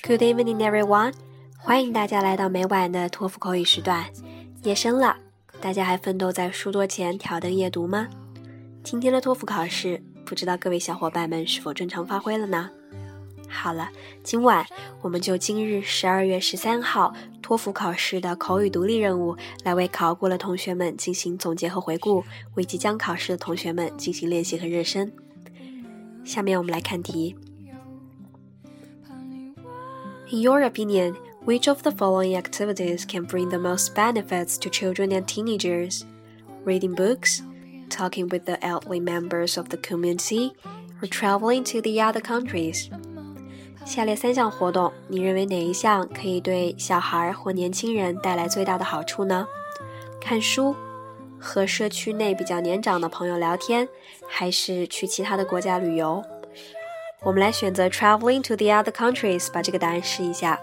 Good evening, everyone！欢迎大家来到每晚的托福口语时段。夜深了，大家还奋斗在书桌前挑灯夜读吗？今天的托福考试，不知道各位小伙伴们是否正常发挥了呢？好了，今晚我们就今日十二月十三号托福考试的口语独立任务，来为考过的同学们进行总结和回顾，为即将考试的同学们进行练习和热身。下面我们来看题。In your opinion, which of the following activities can bring the most benefits to children and teenagers? Reading books, talking with the elderly members of the community, or traveling to the other countries? 下列三项活动，你认为哪一项可以对小孩或年轻人带来最大的好处呢？看书、和社区内比较年长的朋友聊天，还是去其他的国家旅游？ 我们来选择 traveling to the other countries，把这个答案试一下。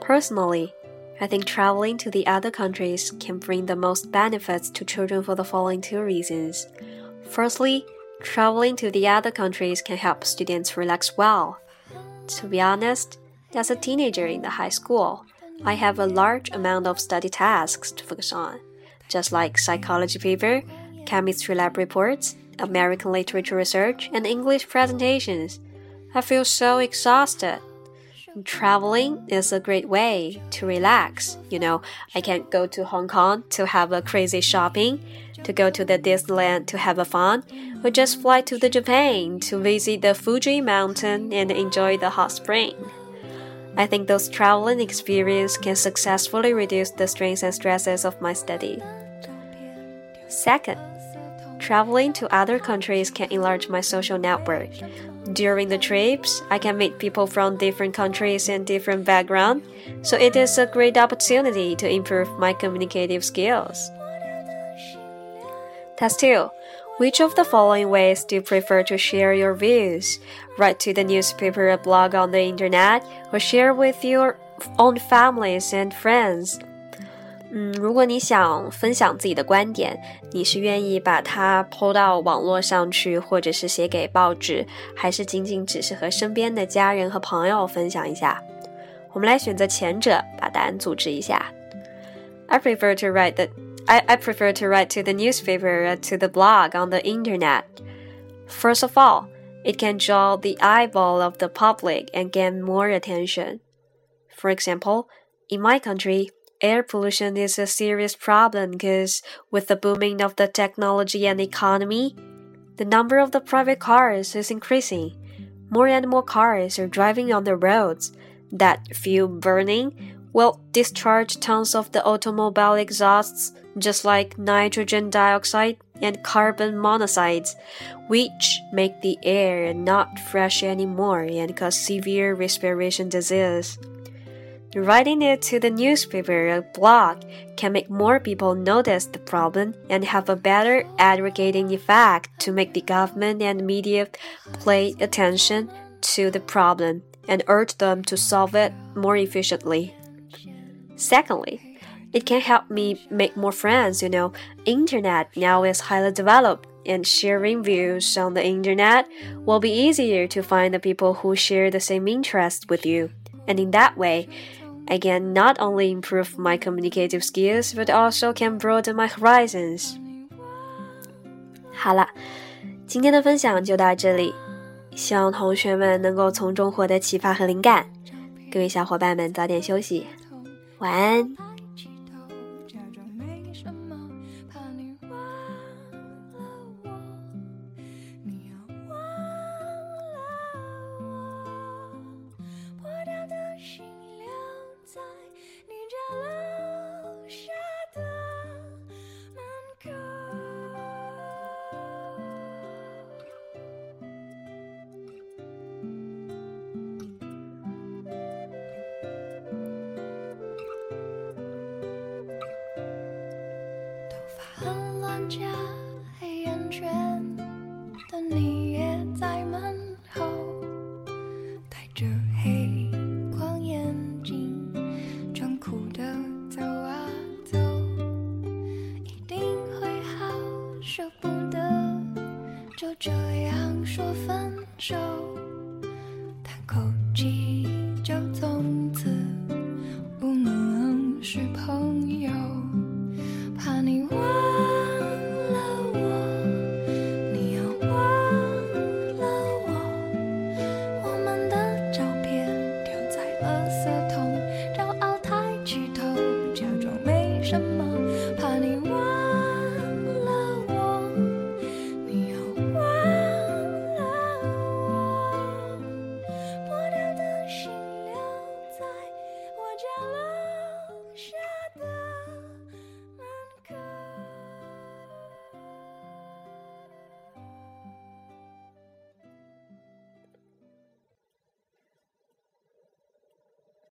Personally, I think traveling to the other countries can bring the most benefits to children for the following two reasons. Firstly, traveling to the other countries can help students relax well. To be honest, as a teenager in the high school, I have a large amount of study tasks to focus on, just like psychology paper, chemistry lab reports, American literature research, and English presentations. I feel so exhausted. Traveling is a great way to relax. You know, I can go to Hong Kong to have a crazy shopping, to go to the Disneyland to have a fun, or just fly to the Japan to visit the Fuji mountain and enjoy the hot spring. I think those traveling experience can successfully reduce the strains and stresses of my study. Second, Traveling to other countries can enlarge my social network. During the trips, I can meet people from different countries and different backgrounds, so it is a great opportunity to improve my communicative skills. Test 2. Which of the following ways do you prefer to share your views? Write to the newspaper or blog on the internet, or share with your own families and friends. 嗯，如果你想分享自己的观点，你是愿意把它抛到网络上去，或者是写给报纸，还是仅仅只是和身边的家人和朋友分享一下？我们来选择前者，把答案组织一下。I prefer to write the I I prefer to write to the newspaper to the blog on the internet. First of all, it can draw the eyeball of the public and gain more attention. For example, in my country air pollution is a serious problem because with the booming of the technology and economy, the number of the private cars is increasing. More and more cars are driving on the roads. That fuel burning will discharge tons of the automobile exhausts, just like nitrogen dioxide and carbon monoxides, which make the air not fresh anymore and cause severe respiration disease. Writing it to the newspaper or blog can make more people notice the problem and have a better advocating effect to make the government and media pay attention to the problem and urge them to solve it more efficiently. Secondly, it can help me make more friends, you know. Internet now is highly developed and sharing views on the internet will be easier to find the people who share the same interests with you. And in that way, I can not only improve my communicative skills, but also can broaden my horizons. 好了，今天的分享就到这里，希望同学们能够从中获得启发和灵感。各位小伙伴们，早点休息，晚安。 蓬乱加黑眼圈的你也在门